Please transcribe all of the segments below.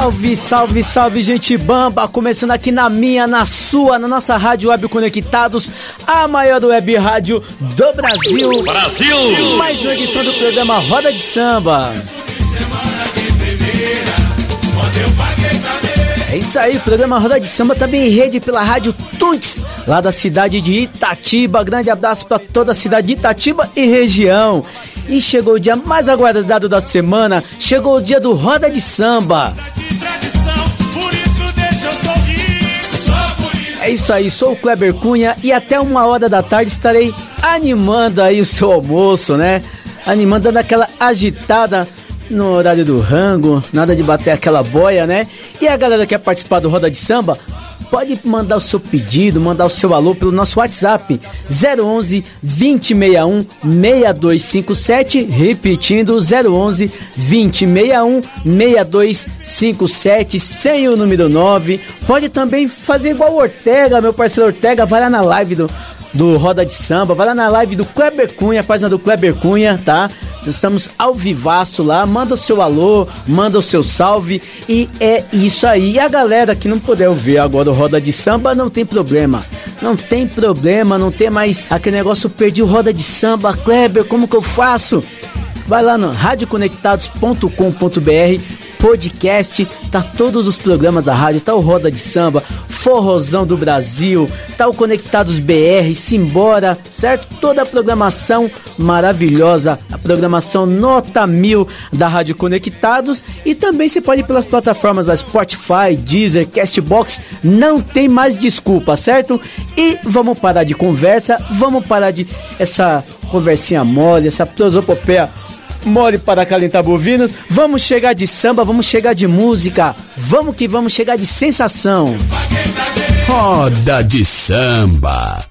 Salve, salve, salve, gente bamba! Começando aqui na minha, na sua, na nossa Rádio Web Conectados, a maior web rádio do Brasil. Brasil! Mais uma edição do programa Roda de Samba. É isso aí, o programa Roda de Samba também em rede pela Rádio Tuntes, lá da cidade de Itatiba. Grande abraço para toda a cidade de Itatiba e região. E chegou o dia mais aguardado da semana, chegou o dia do Roda de Samba. É isso aí, sou o Kleber Cunha e até uma hora da tarde estarei animando aí o seu almoço, né? Animando, dando aquela agitada no horário do rango, nada de bater aquela boia, né? E a galera que quer participar do Roda de Samba, pode mandar o seu pedido, mandar o seu alô pelo nosso WhatsApp 011 2061 6257, repetindo 011 2061 6257, sem o número 9. Pode também fazer igual o Ortega, meu parceiro Ortega, vai lá na live do do Roda de Samba, vai lá na live do Kleber Cunha, página do Kleber Cunha, tá? Estamos ao vivaço lá, manda o seu alô, manda o seu salve e é isso aí. E a galera que não puder ouvir agora o Roda de Samba, não tem problema. Não tem problema, não tem mais aquele negócio, perdi o Roda de Samba, Kleber, como que eu faço? Vai lá no radioconectados.com.br podcast, tá todos os programas da rádio, tá o Roda de Samba, Forrozão do Brasil, tá o Conectados BR, Simbora, certo? Toda a programação maravilhosa, a programação nota mil da Rádio Conectados e também você pode ir pelas plataformas da Spotify, Deezer, Castbox, não tem mais desculpa, certo? E vamos parar de conversa, vamos parar de essa conversinha mole, essa prosopopeia mole para calentar bovinos. Vamos chegar de samba, vamos chegar de música. Vamos que vamos chegar de sensação. Roda de Samba.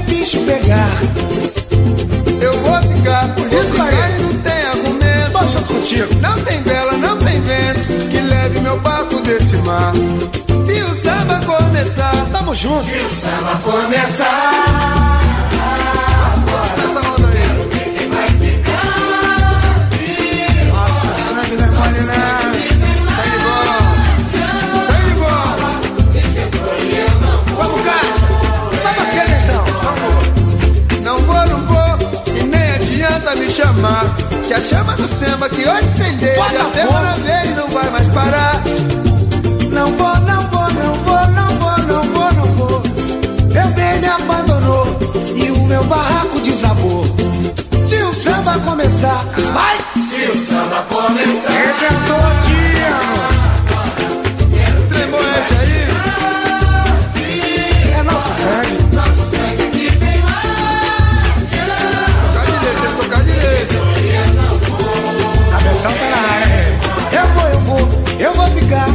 Esse bicho pegar. Eu vou ficar aí não tem argumento. Tô junto contigo. Não tem vela, não tem vento que leve meu barco desse mar. Se o samba começar, Tamo junto. se o samba começar. Que a chama do samba que hoje Bota já uma vez e não vai mais parar. Não vou, não vou, não vou, não vou, não vou, não vou. Meu bem me abandonou e o meu barraco desabou. Se o samba começar, vai! Se o samba começar. Redentor te amo. Tremor é esse aí? É nosso sangue. Na área. Eu vou, eu vou, eu vou ficar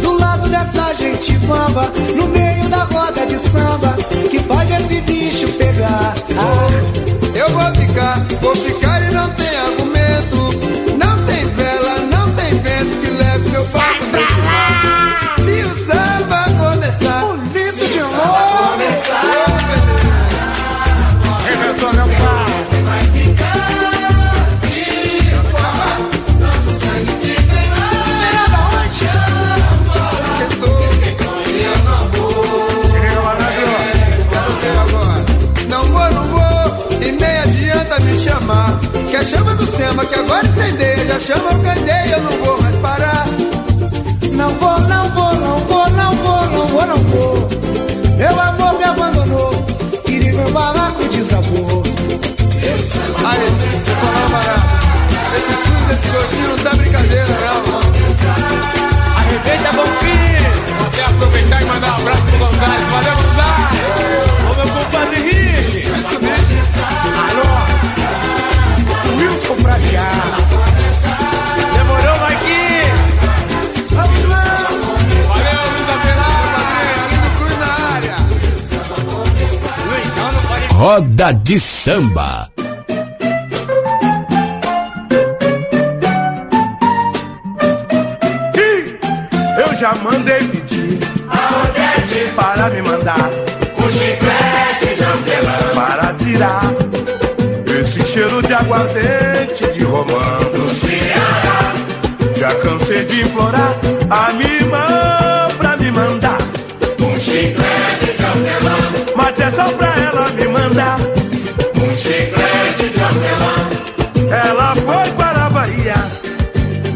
do lado dessa gente bamba, no meio da roda de samba, que faz esse bicho pegar. Ah, Eu vou ficar, vou ficar e não tem argumento. A chama do samba que agora incendeia. Já chama o candeia, eu não vou mais parar. Não vou, não vou, não vou, não vou, não vou, não vou. Meu amor me abandonou. Queria meu barraco desabou. Aí, falar barato. Esse swing desse gordinho não tá brincadeira, não. Arrebenta, bom filho! Vou até aproveitar e mandar um abraço pro Gonzalez. Valeu, Gonzalez! Ô, meu compadre Wilson Prateado. Demorou, Marquinhos! Vamos lá, Valeu, Luiz Abelar! ali no Cruz na área. Luizão. Roda de samba. Eu já mandei pedir a Odete para me mandar um chiclete de hortelã para tirar esse cheiro de aguardente Já cansei de implorar a minha irmã pra me mandar um chiclete de hortelã, mas é só pra ela me mandar um chiclete de hortelã. Ela foi para a Bahia,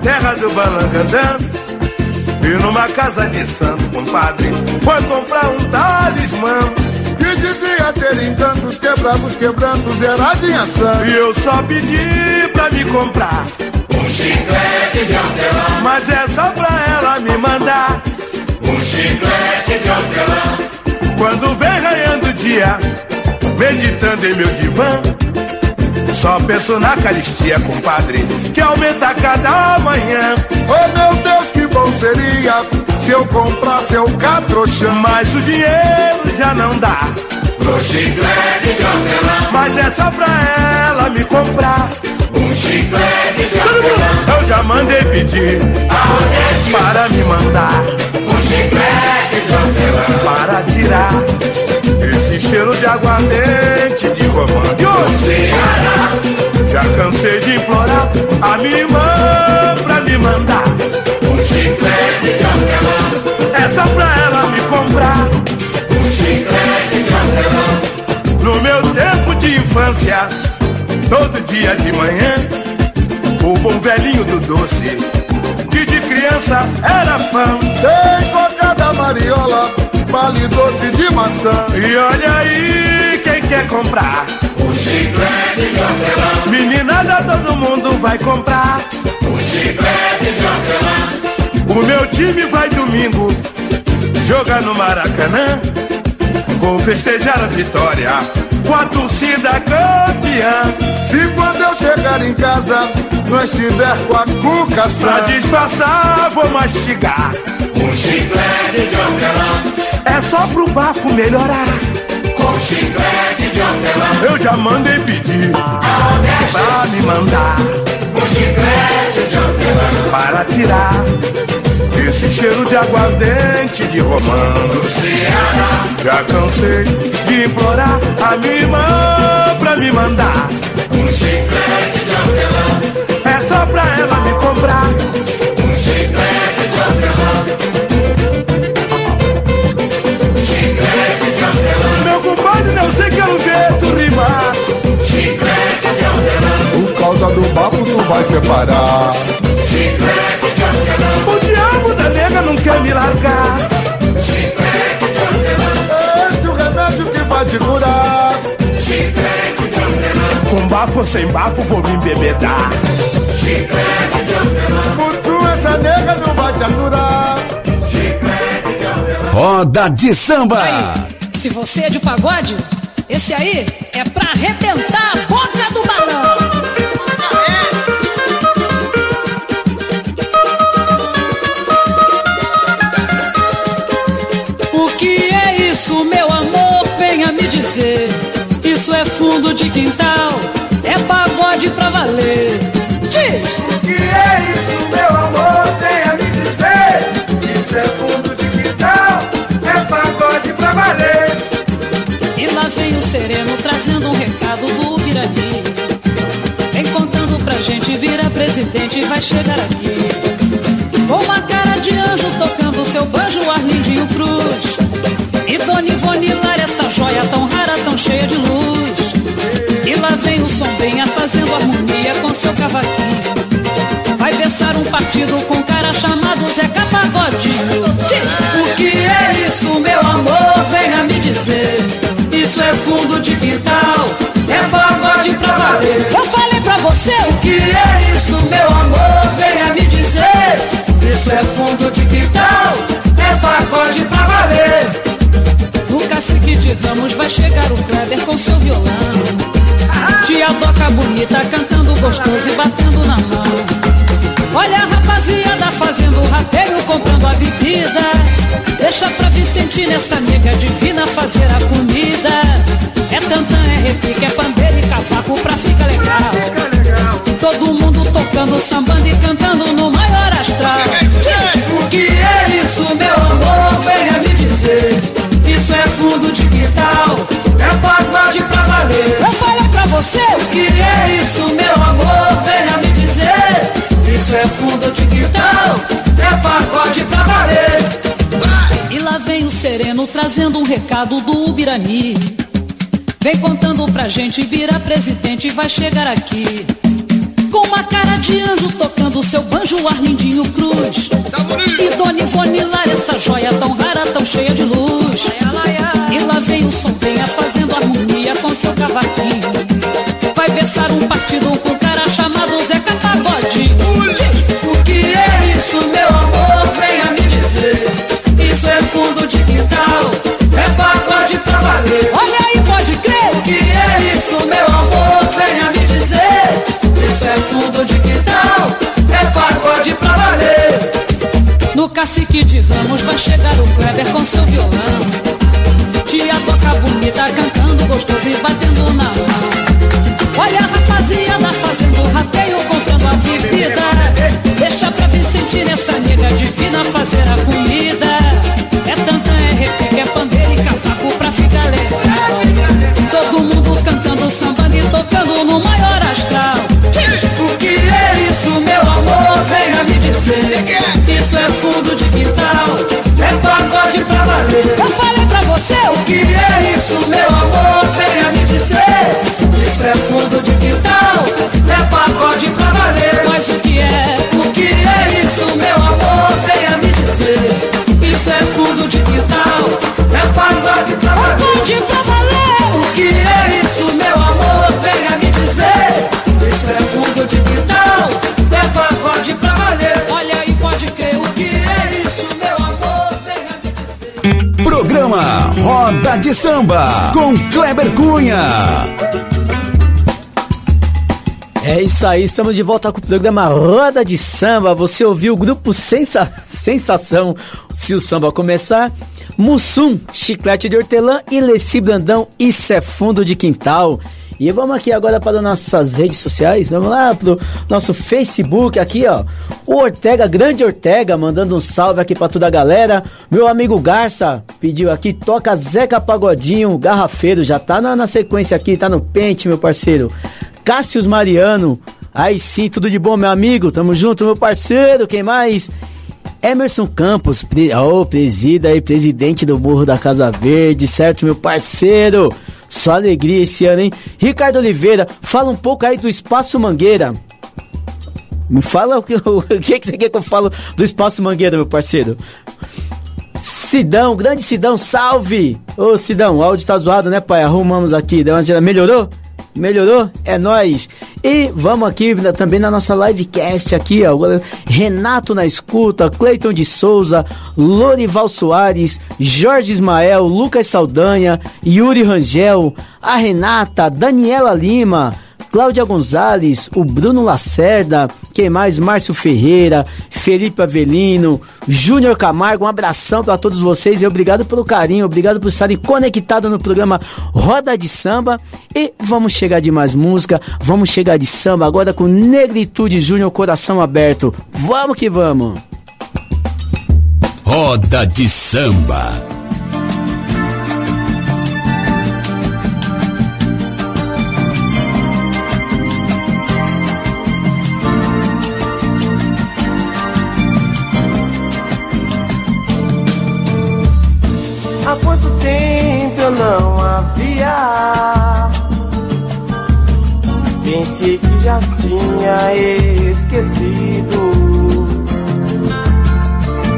terra do balangandã. E numa casa de santo, compadre, foi comprar um talismã. Que dizia ter encantos, quebrados, quebrantos, era de ação. E eu só pedi pra me comprar chiclete de hortelã. Mas é só pra ela me mandar um chiclete de hortelã. Quando vem raiando o dia, meditando em meu divã. Só penso na caristia, compadre, que aumenta a cada manhã. Oh meu Deus, que bom seria se eu comprasse o catrochão. Mas o dinheiro já não dá pro chiclete de hortelã. Mas é só pra ela me comprar um chiclete de hortelã. Eu já mandei pedir para me mandar um chiclete de hortelã. Para tirar esse cheiro de aguardente de romã Ceará. Já cansei de implorar a minha irmã pra me mandar um chiclete de hortelã. É só pra ela me comprar um chiclete de hortelã. No meu tempo de infância, todo dia de manhã, o bom velhinho do doce, que de criança era fã. Tem cocada mariola, vale doce de maçã. E olha aí quem quer comprar. Um chiclete de hortelã. Meninada, todo mundo vai comprar. Um chiclete de hortelã. O meu time vai domingo jogar no Maracanã. Vou festejar a vitória com a torcida campeã. Se quando eu chegar em casa não estiver com a cuca Pra disfarçar, vou mastigar. Um chiclete de hortelã. É só pro bafo melhorar. Com chiclete de hortelã. Eu já mandei pedir pra me mandar. Um chiclete de hortelã. Para tirar esse cheiro de aguardente de romã do Ceará. Já cansei de implorar a minha irmã pra me mandar. Um chiclete de hortelã. É só pra ela me comprar. Um chiclete de hortelã. Chiclete de hortelã. Meu compadre, não sei quero ver tu rimar. Chiclete de hortelã. por causa do bafo tu vai separar. Quer me largar. Chiclete de hortelã. Esse é o remédio que vai te curar. Chiclete de hortelã. Com bafo ou sem bafo vou me embebedar. Chiclete de hortelã. Por tu essa nega não vai te aturar. Chiclete de hortelã. Roda de samba. Aí, se você é de pagode, esse aí é pra arrebentar a boca do balão. Fundo de quintal, é pagode pra valer. Diz! O que é isso, meu amor? Venha me dizer. Isso é fundo de quintal, é pagode pra valer. E lá vem o sereno trazendo um recado do Birani. Vem contando pra gente, vira presidente e vai chegar aqui. Com uma cara de anjo tocando seu banjo, Arlindinho Cruz. E Dona Ivone Lara, essa joia tão rara, tão cheia de luz. Vem o som fazendo harmonia partido com um cara chamado Zeca Pagodinho. O que é isso, meu amor? Venha me dizer. Isso é fundo de quintal, é pagode pra valer. Eu falei pra você o que é isso, meu amor? Venha me dizer. Isso é fundo de quintal, é pagode pra valer. No cacique de Ramos vai chegar o Kleber com seu violão. Tia Doca bonita cantando gostoso e batendo na mão. Olha a rapaziada fazendo o rateio, comprando a bebida. Deixa pra Vicente nessa nega divina fazer a comida. É tantã, é repique, é pandeiro e cavaco pra ficar legal. Todo mundo tocando, sambando e cantando no maior astral. Que você o que é isso, meu amor? Venha me dizer. Isso é fundo de quintal, é pagode pra valer. E lá vem o sereno trazendo um recado do Ubirani. Vem contando pra gente, vira presidente e vai chegar aqui. Com uma cara de anjo tocando seu banjo, Arlindinho Cruz. E Dona Ivone Lara, essa joia tão rara, tão cheia de luz. E lá vem o som tenha fazendo harmonia com seu cavaquinho. Partido com um cara chamado Zeca Pagodinho. O que é isso, meu amor? Venha me dizer. Isso é fundo de quintal, é pagode pra valer. Olha aí, pode crer. O que é isso, meu amor? Venha me dizer. Isso é fundo de quintal, é pagode pra valer. No cacique de Ramos vai chegar o Kleber com seu violão. Tia toca bonita, cantando gostoso e batendo na mão. Pra Vicente nessa nega divina fazer a comida. Samba com Kleber Cunha. É isso aí, estamos de volta com o programa Roda de Samba. Você ouviu o grupo Sensa... Sensação, se o samba começar. Mussum, Chiclete de Hortelã e Leci Brandão, Isso é Fundo de Quintal. E vamos aqui agora para nossas redes sociais. Vamos lá pro nosso Facebook aqui, ó. O Ortega, grande Ortega, mandando um salve aqui para toda a galera. Meu amigo Garça pediu aqui, toca Zeca Pagodinho, garrafeiro, já tá na, na sequência aqui, tá no pente, meu parceiro. Cássius Mariano, aí sim, tudo de bom, meu amigo. Tamo junto, meu parceiro. Quem mais? Emerson Campos, pre... oh, presida aí, presidente do Morro da Casa Verde, certo, meu parceiro? Só alegria esse ano, hein? Ricardo Oliveira, fala um pouco aí do Espaço Mangueira. Me fala o que, o que, que você quer que eu falo do Espaço Mangueira, meu parceiro. Sidão, grande Sidão, salve! Ô Sidão, o áudio tá zoado, né, pai? Arrumamos aqui, melhorou? Melhorou? É nós. E vamos aqui também na nossa livecast aqui, ó. Renato na escuta, Cleiton de Souza, Lorival Soares, Jorge Ismael, Lucas Saldanha, Yuri Rangel, a Renata, Daniela Lima, Cláudia Gonzalez, o Bruno Lacerda, quem mais? Márcio Ferreira, Felipe Avelino, Júnior Camargo, um abração para todos vocês e obrigado pelo carinho, obrigado por estarem conectados no programa Roda de Samba. E vamos chegar de mais música, vamos chegar de samba agora com Negritude Júnior, coração aberto. Vamos que vamos! Roda de Samba. Não havia Pensei que já tinha esquecido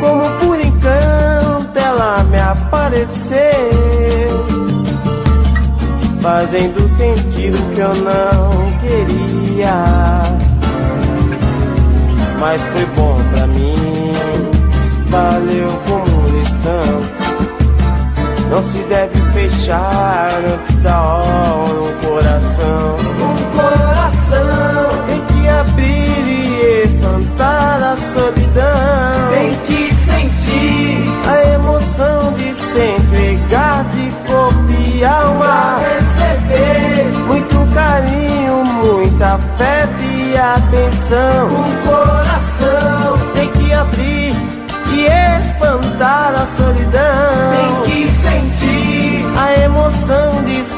Como por encanto ela me apareceu, fazendo sentido que eu não queria. Mas foi bom pra mim, valeu como lição. Não se deve fechar antes da hora um coração. Um coração tem que abrir e espantar a solidão. Tem que sentir a emoção de se entregar de corpo e alma. Pra receber muito carinho, muita afeto e atenção. Um coração tem que abrir e espantar a solidão.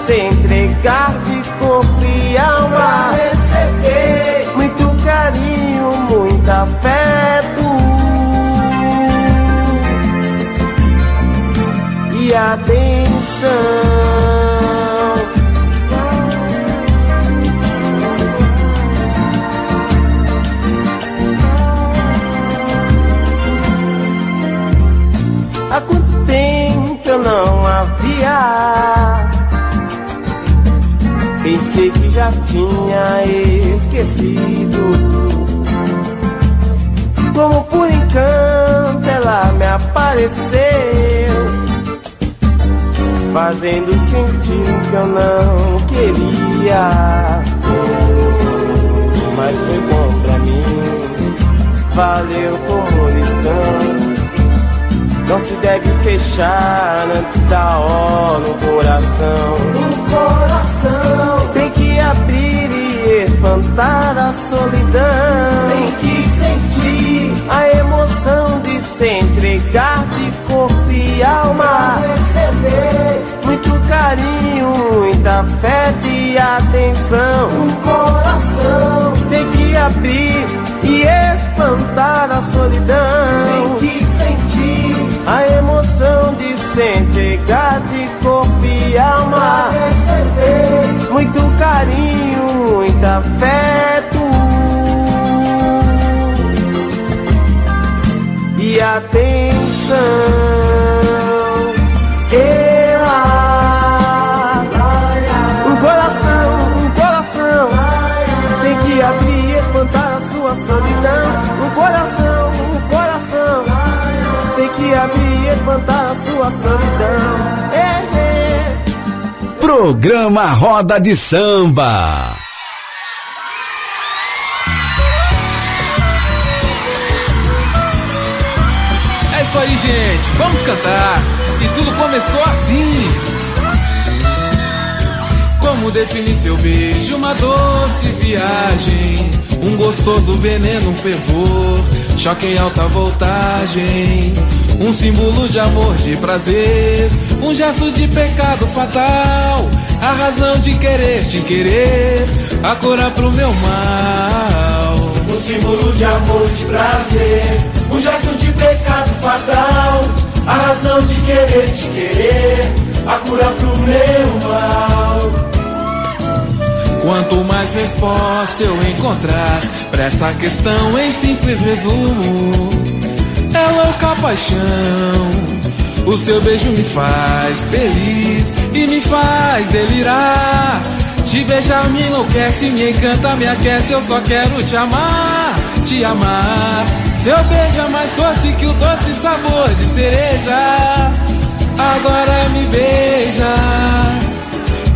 Se entregar de corpo e alma. Pra receber muito carinho, muito afeto e atenção. Pensei que já tinha esquecido. Como por encanto ela me apareceu Fazendo sentir que eu não queria. Mas foi bom pra mim Valeu como lição não se deve fechar antes da hora o coração. O coração tem que abrir e espantar a solidão. Tem que sentir a emoção de se entregar de corpo e alma. Pra receber muito carinho, muita afeto e atenção. O coração tem que abrir e espantar a solidão. Tem que a emoção de se entregar de corpo e alma. Muito carinho, muito afeto Programa Roda de Samba. É isso aí, gente. Vamos cantar. E tudo começou assim. Como definir seu beijo? Uma doce viagem. Um gostoso veneno, um fervor. Choque em alta voltagem. Um símbolo de amor, de prazer. Um gesto de pecado fatal. A razão de querer te querer. A cura pro meu mal. Um símbolo de amor, de prazer, um gesto de pecado fatal, a razão de querer te querer, a cura pro meu mal. Quanto mais resposta eu encontrar pra essa questão em simples resumo, é louca paixão. O seu beijo me faz feliz e me faz delirar. Te beijar me enlouquece, me encanta, me aquece. Eu só quero te amar, te amar. Seu beijo é mais doce que o doce sabor de cereja. Agora me beija,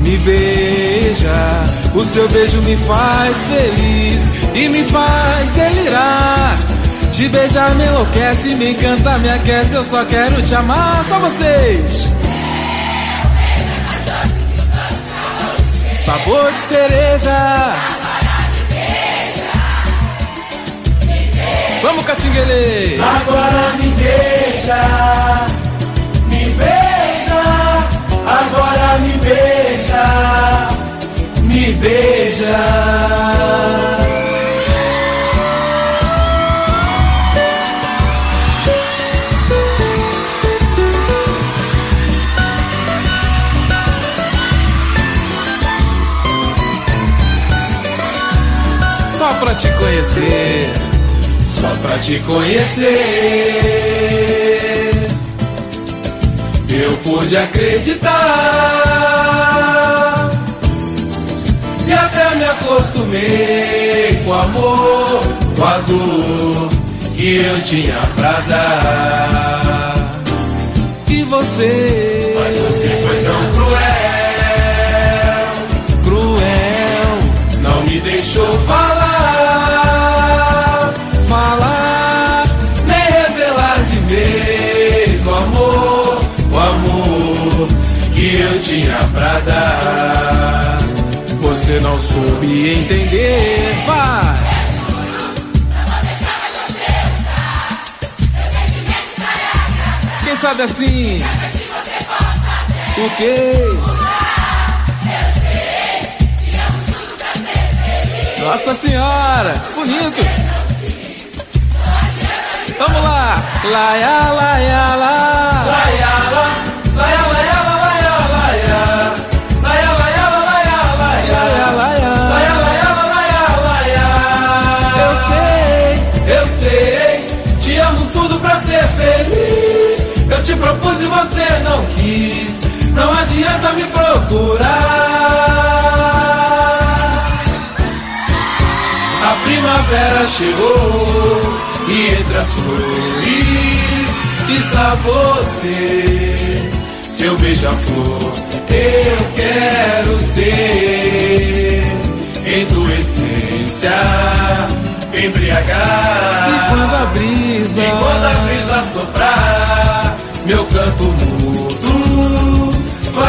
me beija. O seu beijo me faz feliz e me faz delirar. Te beijar me enlouquece, me encanta, me aquece. Eu só quero te amar, só vocês. Sabor de cereja. Vamos, Catinguele! Agora me beija, agora me beija, me beija. Só pra te conhecer. só pra te conhecer. Eu pude acreditar e até me acostumei com o amor, com a dor que eu tinha pra dar. E você, Mas você foi tão cruel, cruel, não me deixou falar, falar, que eu tinha pra dar. você não soube entender. Vai! Quem sabe assim? O quê? Nossa senhora, bonito. Vamos lá. Laia, laia. Laia, não quis. Não adianta me procurar. A primavera chegou e entre as flores está você, seu beija-flor. Eu quero ser em tua essência embriagar. E quando a brisa, E quando a brisa soprar,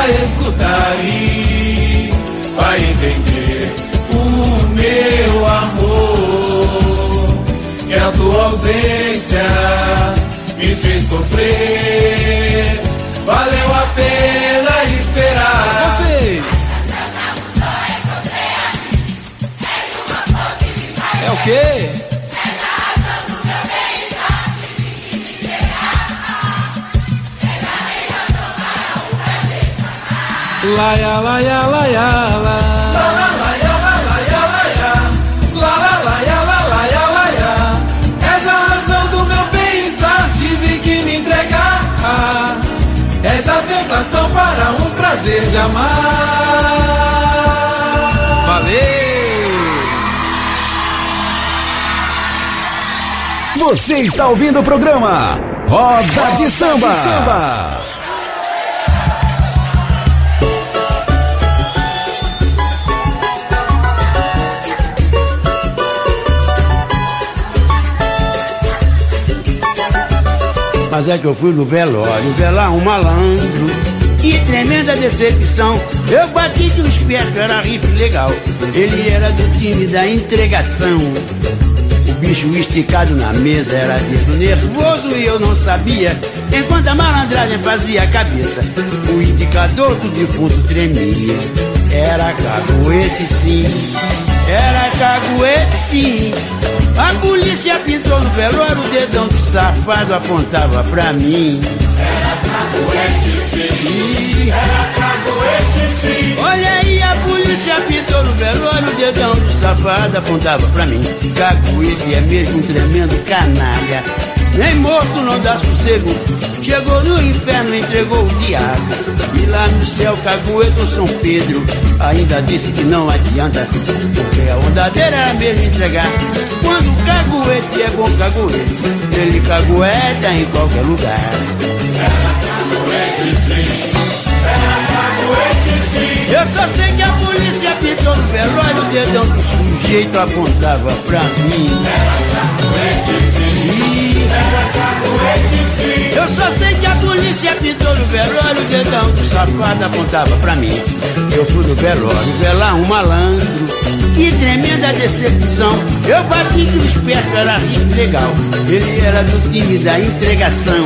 vai escutar e vai entender o meu amor. Que a tua ausência me fez sofrer, valeu a pena esperar. vocês. É o quê? La ya la ya. És a razão do meu bem-estar, tive que me entregar. És a tentação para um prazer de amar. Valeu! Você está ouvindo o programa Roda de Samba. Mas é que eu fui no velório, velar um malandro. Que tremenda decepção. Eu bati que o esperto era riff legal. Ele era do time da entregação. O bicho esticado na mesa era dedo nervoso e eu não sabia. Enquanto a malandragem fazia a cabeça, o indicador do defunto tremia. Era caguete sim, era caguete sim. A polícia pintou no velório, o dedão do safado apontava pra mim. Olha aí, a polícia pintou no velório, o dedão do safado apontava pra mim. Caguete é mesmo um tremendo canalha. Nem morto não dá sossego. Chegou no inferno, entregou o diabo. E lá no céu, Cagueto ou São Pedro ainda disse que não adianta. Porque a ondadeira era mesmo entregar. Quando o caguete é bom caguete, ele cagueta em qualquer lugar. Eu só sei que a polícia pintou no velório, o dedão do sujeito apontava pra mim. Eu só sei que a polícia pintou no velório, o dedão do safado apontava pra mim. Eu fui no velório, velar um malandro. Que tremenda decepção. Eu bati que o esperto era rico legal. Ele era do time da entregação.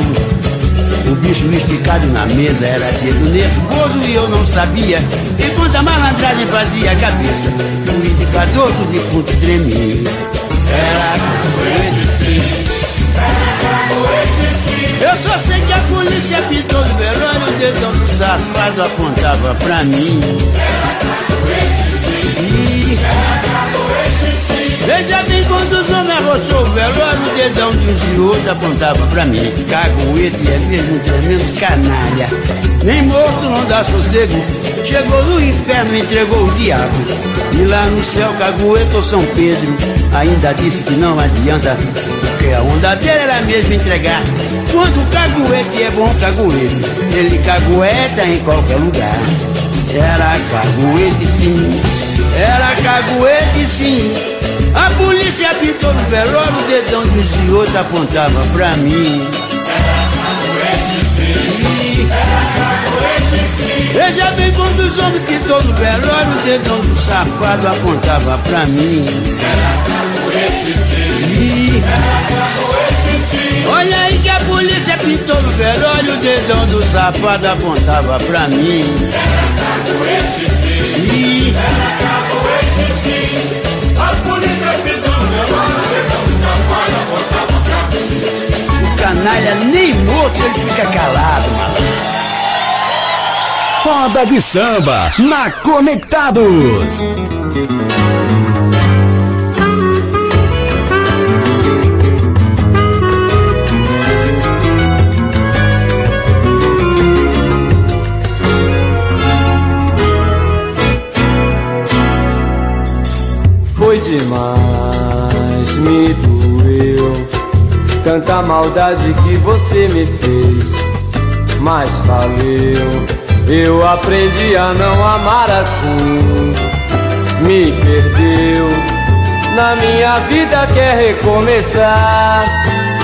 O bicho esticado na mesa era dedo nervoso e eu não sabia. Enquanto a malandragem fazia a cabeça, o indicador do defunto tremia. Era capoeira sim. Eu só sei que a polícia pintou no velório, o dedão do safado apontava pra mim. Veja bem quando os homens arrochou o velório, o dedão de e outros apontava pra mim. Caguete é mesmo tremendo canalha. Nem morto não dá sossego. Chegou no inferno, entregou o diabo. E lá no céu, Caguete ou São Pedro, ainda disse que não adianta. Porque a onda dele era mesmo entregar. Quando o caguete é bom caguete, ele cagueta em qualquer lugar. Era caguete sim, era caguete sim. A polícia pintou no velório, o dedão dos senhores apontava pra mim. Veja bem quando os homens pintou no velório, o dedão do safado apontava pra mim. Era caguete sim, Olha aí que a polícia pintou no velório, o dedão do safado apontava pra mim. Era caguete sim, era caguete sim. A polícia pintou no velório, o dedão do safado apontava pra mim. O canalha nem morto ele fica calado, malandro. Roda de samba na Conectados. Tanta maldade que você me fez, mas valeu. Eu aprendi a não amar assim. Me perdeu. Na minha vida quer recomeçar.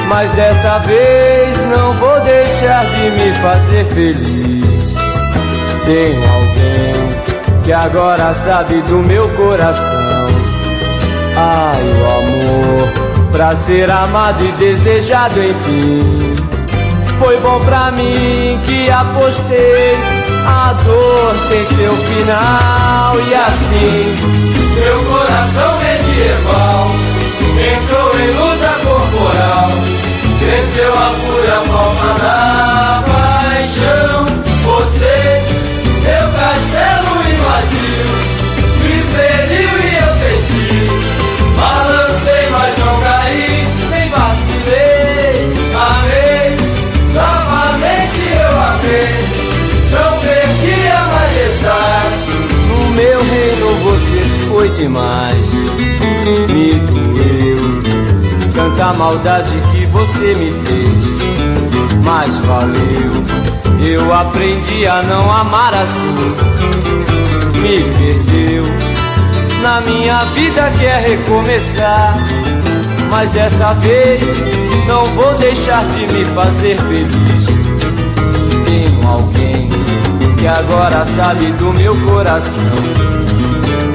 Mas desta vez não vou deixar de me fazer feliz. Tenho alguém que agora sabe do meu coração. Ai, o amor pra ser amado e desejado, enfim. Foi bom pra mim que apostei. A dor tem seu final e assim meu coração medieval entrou em luta corporal. Cresceu a fúria falsa da paixão. Você, demais. Me doeu. Tanta maldade que você me fez. Mas valeu. Eu aprendi a não amar assim. Me perdeu. Na minha vida quer recomeçar. Mas desta vez não vou deixar de me fazer feliz. Tenho alguém que agora sabe do meu coração.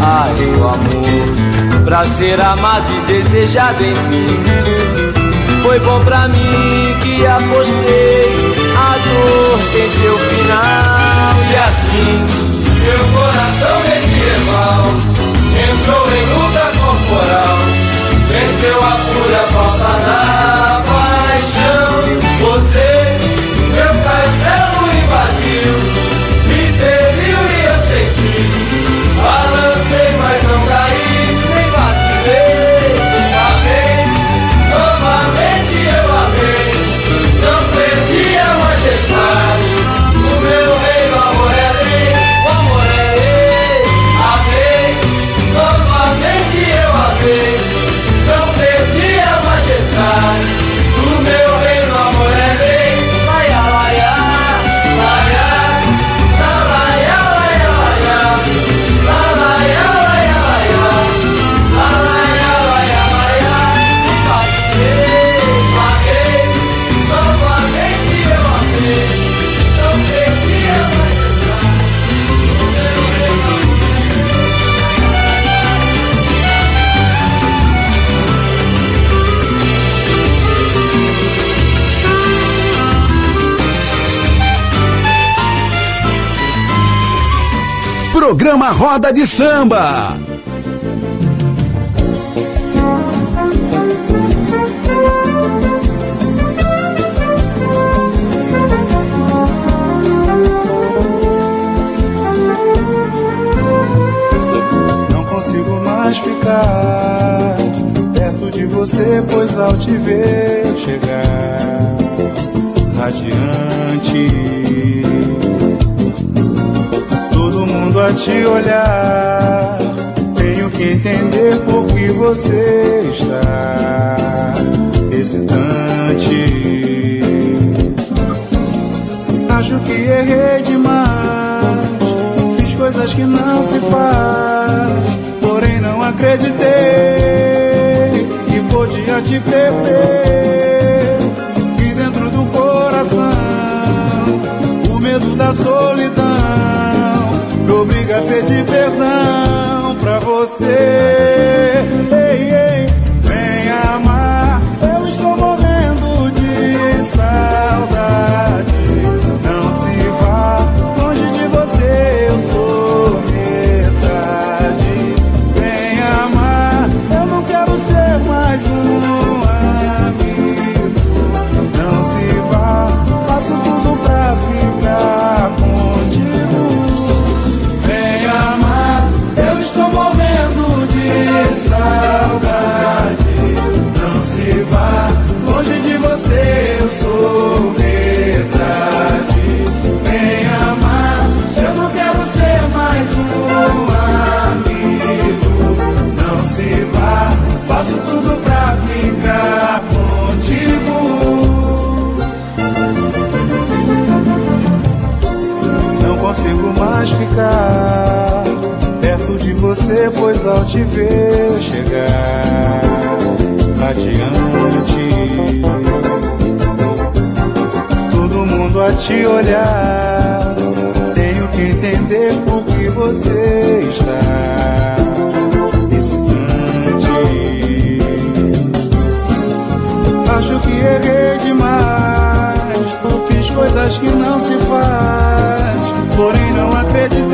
Ai, o amor, pra ser amado e desejado enfim. Foi bom pra mim que apostei. A dor tem seu final. E assim, meu coração medieval entrou em luta corporal. Venceu a fúria falsa da Programa Roda de Samba. Não consigo mais ficar perto de você, pois ao te ver chegar radiante, te olhar. Tenho que entender por que você está hesitante. Acho que errei demais, fiz coisas que não se faz, porém não acreditei que podia te perder. E dentro do coração, o medo da solidão pedir perdão pra você. Consigo mais ficar perto de você, pois ao te ver chegar radiante, todo mundo a te olhar. Tenho que entender por que você está hesitante. Acho que errei demais. Fiz coisas que não se faz. Porém, não acreditei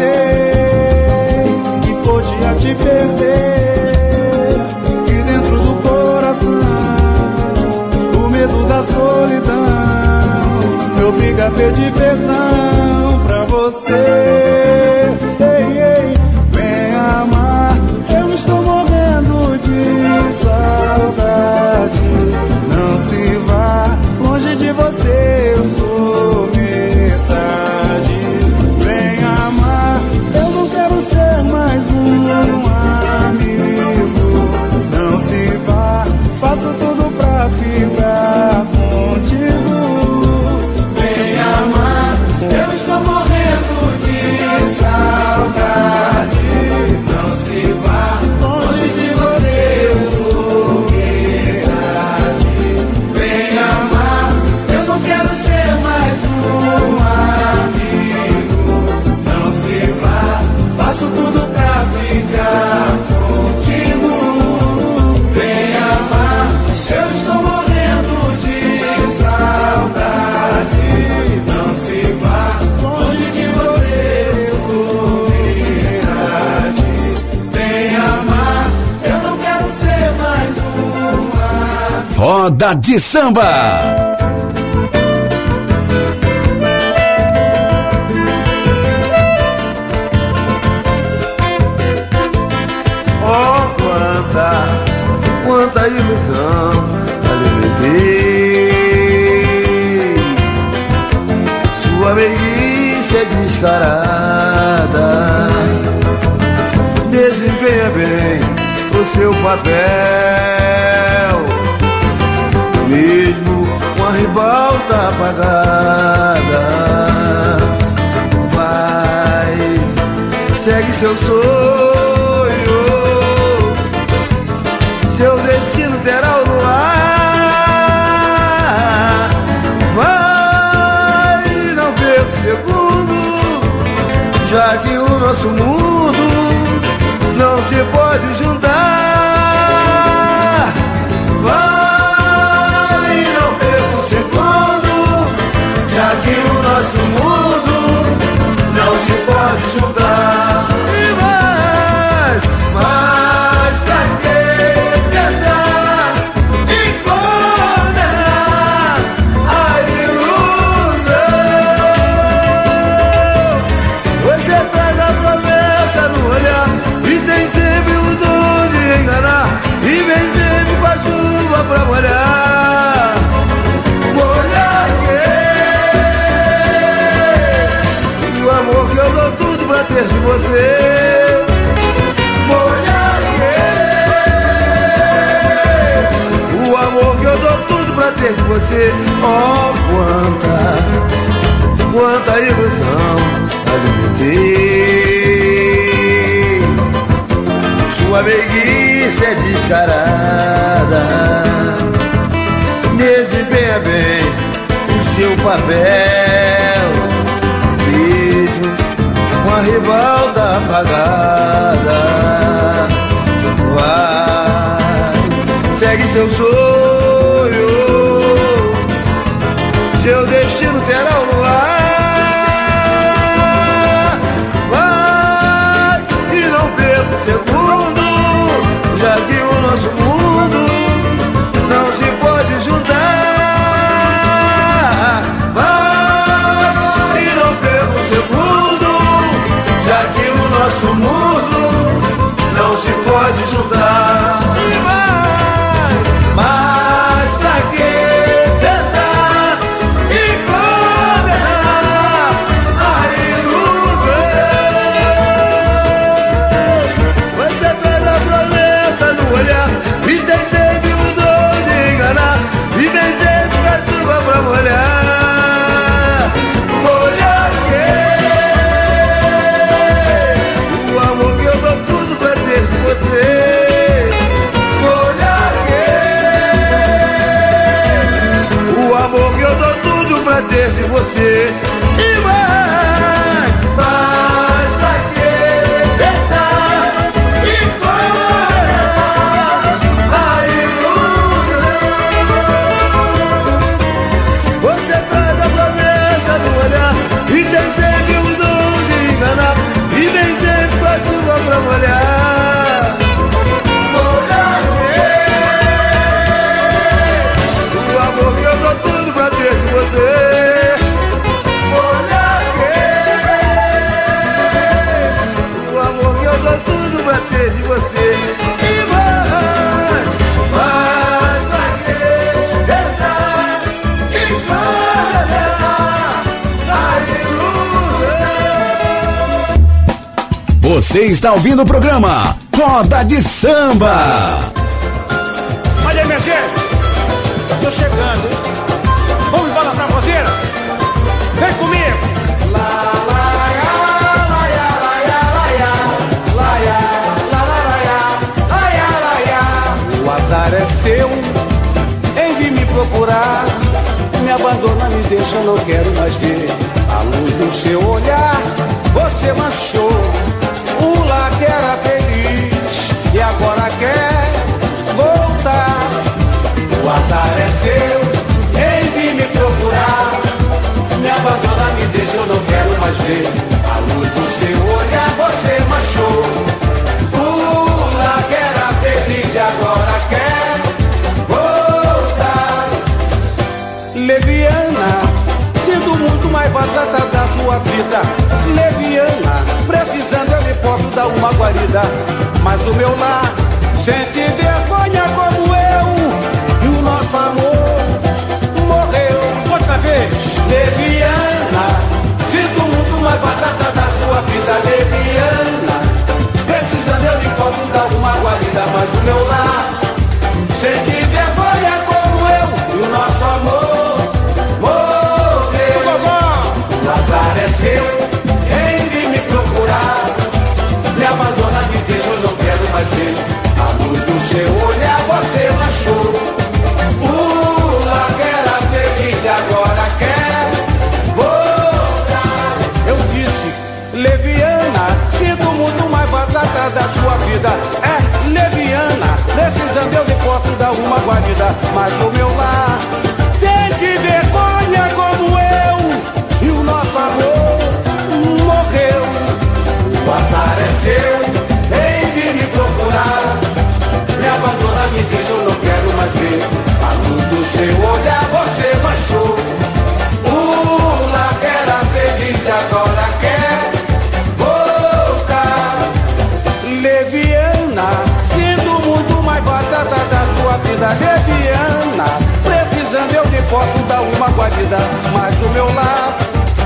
que podia te perder. E dentro do coração, o medo da solidão me obriga a pedir perdão pra você. Roda de samba. Oh, quanta, quanta ilusão alimentei. Sua meiguice é descarada. Desempenha bem o seu papel. Mesmo com a ribalta apagada. Vai, segue seu sonho. Seu destino terá o luar. Vai, não perca um segundo, já que o nosso mundo não se pode juntar. Nosso você. Oh, quanta, quanta ilusão alimentei. Sua meiguice é descarada. Desempenha bem o seu papel. Mesmo com a ribalta apagada. Vai, segue seu sonho. Você está ouvindo o programa Roda de Samba. Olha aí, minha gente. Tô chegando? Vamos balançar a roseira? Vem comigo. O azar é seu em vir me procurar. Me abandona, me deixa, não quero mais ver. A luz do seu olhar, você manchou. Ver. A luz do seu olhar, você manchou. O lar que era feliz agora quer voltar. Leviana, sinto muito mais batata da sua vida. Leviana, precisando eu lhe posso dar uma guarida. Mas o meu lar sente vergonha como vida. É, leviana, precisando eu lhe posso dar uma guarida. Mas o meu lar sente vergonha como eu. E o nosso amor morreu. O azar é seu, guarida. Mas o meu lar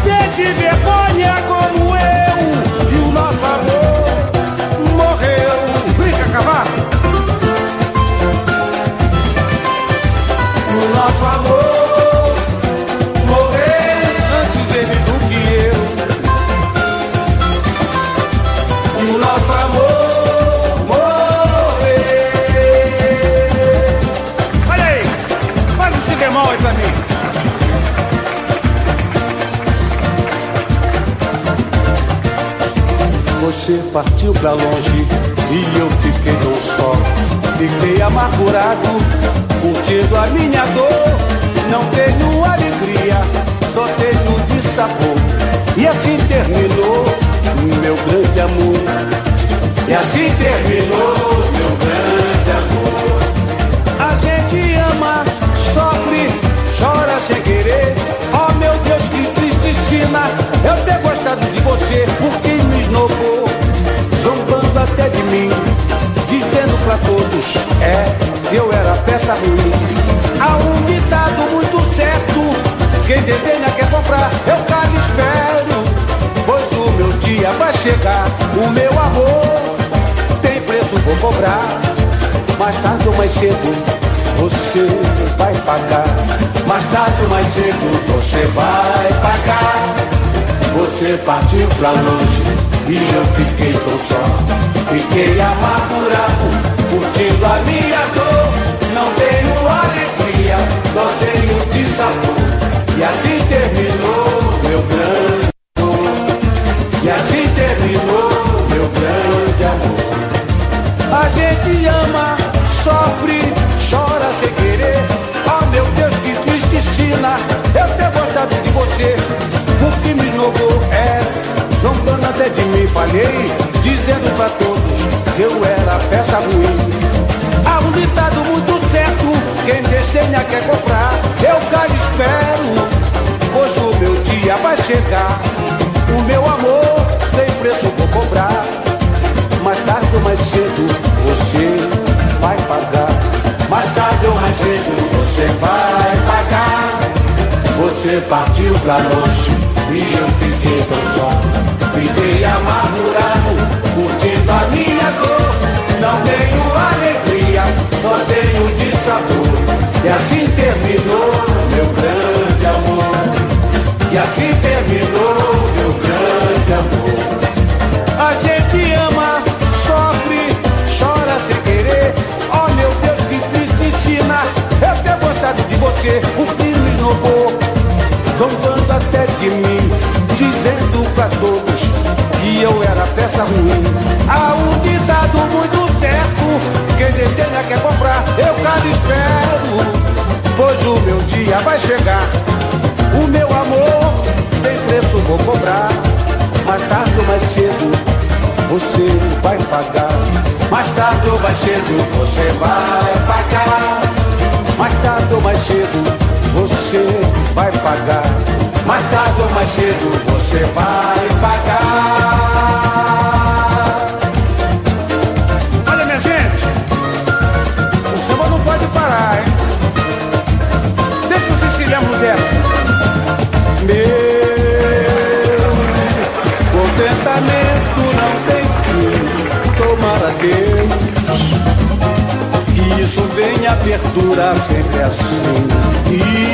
sente vergonha como eu. E o nosso amor morreu. Brinca, cavalo. O nosso amor Você partiu pra longe e eu fiquei tão só. Fiquei amargurado, curtindo a minha dor. Não tenho alegria, só tenho de sabor. E assim terminou meu grande amor. E assim terminou meu grande amor. A gente ama, sofre, chora sem querer. Oh meu Deus, que tristicina eu ter gostado de você, porque até de mim, dizendo pra todos, é, eu era peça ruim. Há um ditado muito certo, quem desenha quer comprar, eu cago e espero, pois o meu dia vai chegar, o meu amor tem preço, vou cobrar, mais tarde ou mais cedo você vai pagar. Mais tarde ou mais cedo você vai pagar. Você partiu pra longe e eu fiquei tão só. Fiquei amargurado, curtindo a minha dor. Não tenho alegria, só tenho de sabor. E assim terminou meu grande amor. E assim terminou meu grande amor. A gente ama, sofre, chora sem querer. Oh meu Deus, que tristicina eu ter gostado de você. Porque me inovou, é, até de mim, falhei, dizendo pra todos eu era peça ruim. Há um ditado muito certo, quem desdenha quer comprar, eu cá espero, pois o meu dia vai chegar. O meu amor tem preço, vou cobrar, mais tarde ou mais cedo você vai pagar. Mais tarde ou mais cedo você vai pagar. Você partiu pra longe e eu fiquei tão só. Fiquei amargurado, curtindo a minha dor. Não tenho alegria, só tenho de sabor. E assim terminou meu grande amor. E assim terminou meu grande amor. A gente ama, sofre, chora sem querer. Oh meu Deus, que tristicina eu ter gostado de você. O me inovou, zombando até de mim, peça ruim. Há um ditado muito certo, quem detenha quer comprar, eu cada espero. Pois o meu dia vai chegar, o meu amor tem preço, vou cobrar. Mais tarde ou mais cedo, você vai pagar. Mais tarde ou mais cedo, você vai pagar. Mais tarde ou mais cedo, você vai pagar. Mais tarde ou mais cedo, você vai pagar. Isso venha a perdurar sempre assim.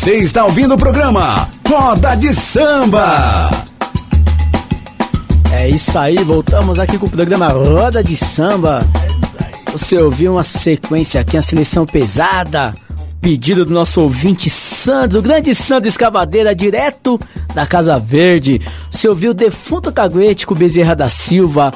Você está ouvindo o programa Roda de Samba. É isso aí, voltamos aqui com o programa Roda de Samba. Você ouviu uma sequência aqui, uma seleção pesada. Pedido do nosso ouvinte Sandro, grande Sandro Escavadeira, direto da Casa Verde. Você ouviu Defunto Caguete com Bezerra da Silva.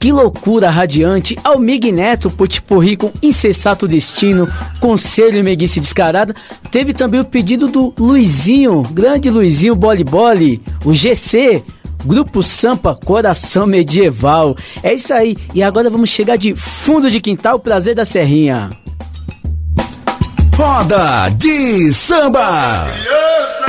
Que loucura radiante. Almig Neto, Potipurri com Incessato Destino. Conselho e Meguice Descarada. Teve também o pedido do Luizinho, grande Luizinho Boli Boli, o GC. Grupo Sampa Coração Medieval. É isso aí. E agora vamos chegar de fundo de quintal, prazer da Serrinha. Roda de Samba. Se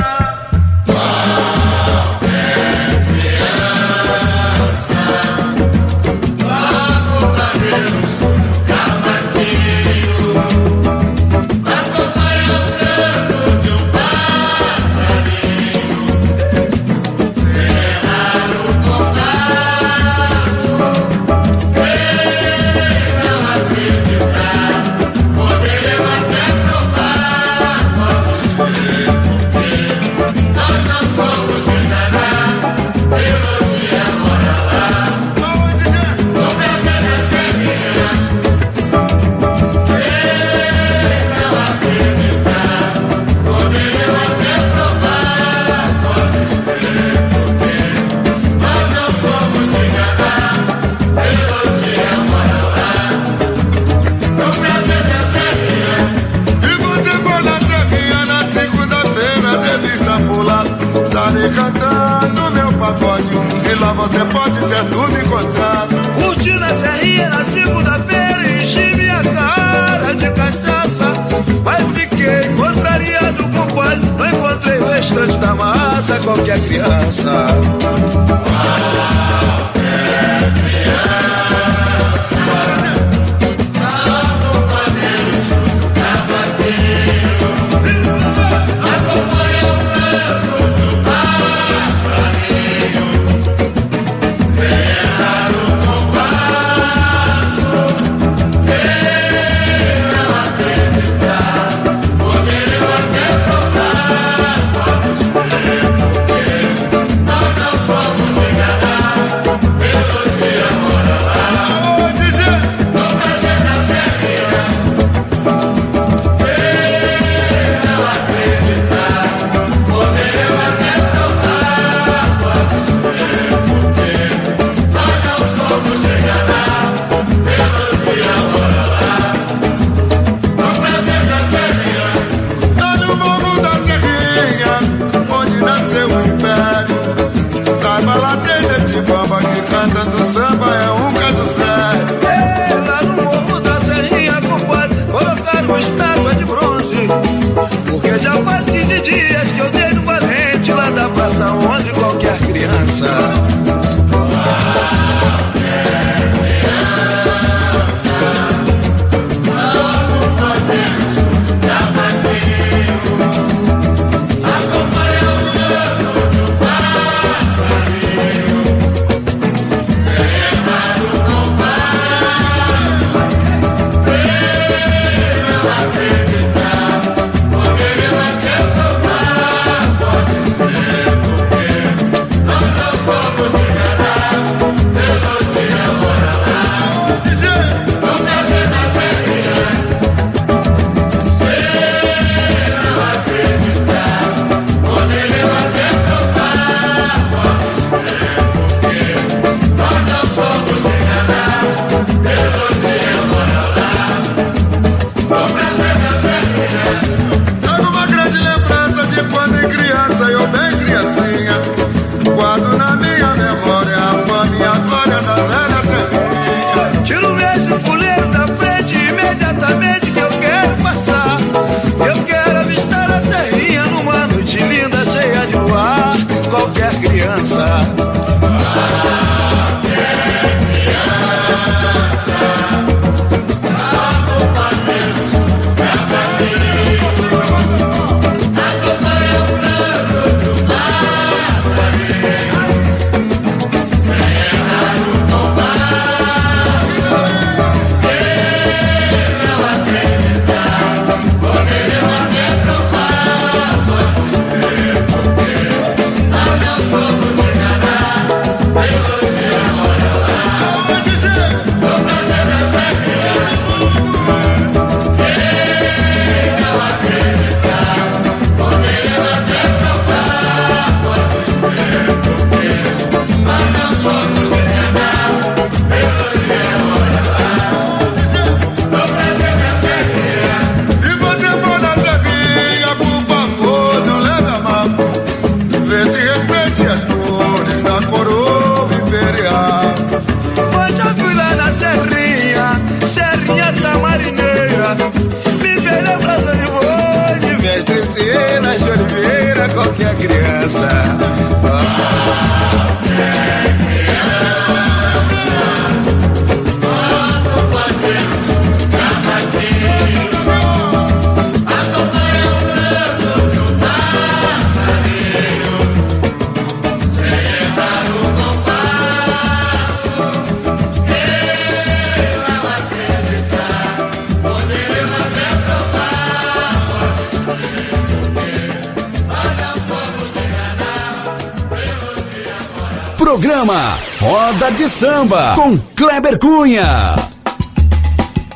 com Kleber Cunha.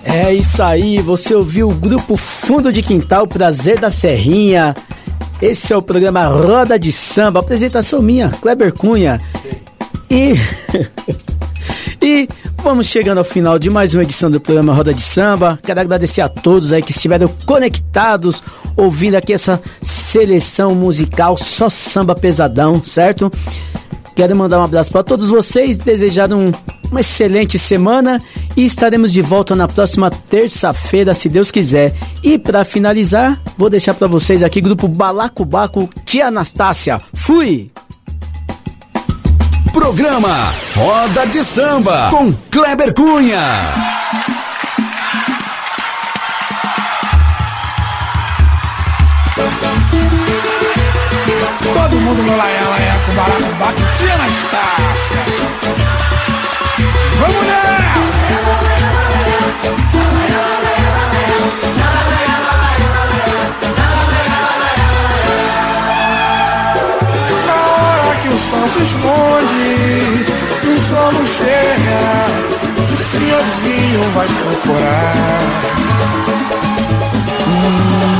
É isso aí, você ouviu o grupo Fundo de Quintal Prazer da Serrinha. Esse é o programa Roda de Samba, apresentação minha, Kleber Cunha. E E vamos chegando ao final de mais uma edição do programa Roda de Samba. Quero agradecer a todos aí que estiveram conectados, ouvindo aqui essa seleção musical só samba pesadão, certo? Quero mandar um abraço para todos vocês, desejar um, uma excelente semana e estaremos de volta na próxima terça-feira, se Deus quiser. E para finalizar, vou deixar para vocês aqui grupo Balacobaco Tia Anastácia. Fui! Programa Roda de Samba com Kleber Cunha. Todo mundo no laia, laia, com balacobaco, tia Anastácia. Vamos nessa! Na hora que o sol se esconde, o sol não chega, o senhorzinho vai procurar. A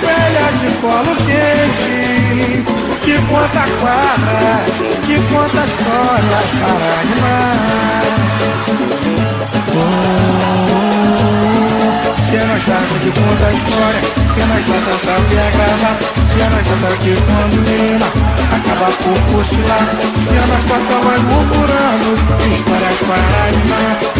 velha de colo quente Que conta quadras Que conta histórias para animar Se a Anastácia que conta história Se a Anastácia sabe agradar Se a Anastácia que quando mina Acaba por cochilar Se a Anastácia vai murmurando Histórias para animar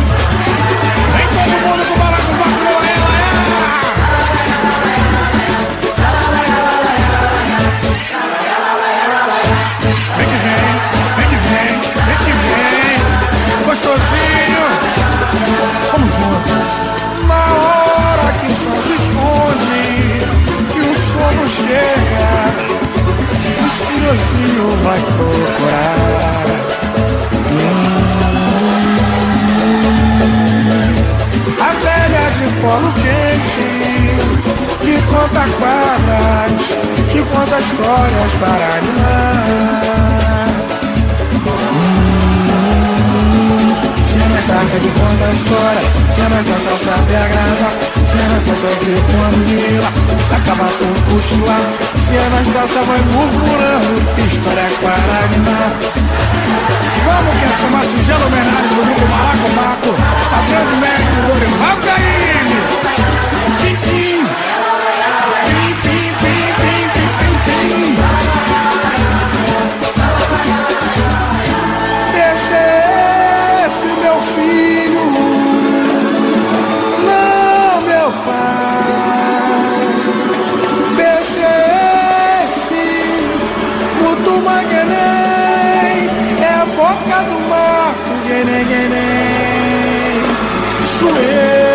senhorzinho vai procurar. Hum. A velha de colo quente que conta quadras, que conta histórias para animar. A Anastácia que conta a história, se a Anastácia sabe agradar, se a Anastácia que quando mila, acaba por cochilar, se a Anastácia vai murmurando histórias para animar. Vamos que essa é uma singela homenagem do grupo Malaco Maco, a grande mestre Dorival Caymmi. Mutumaguenem, é a boca do mato, guenem, guenem. Isso é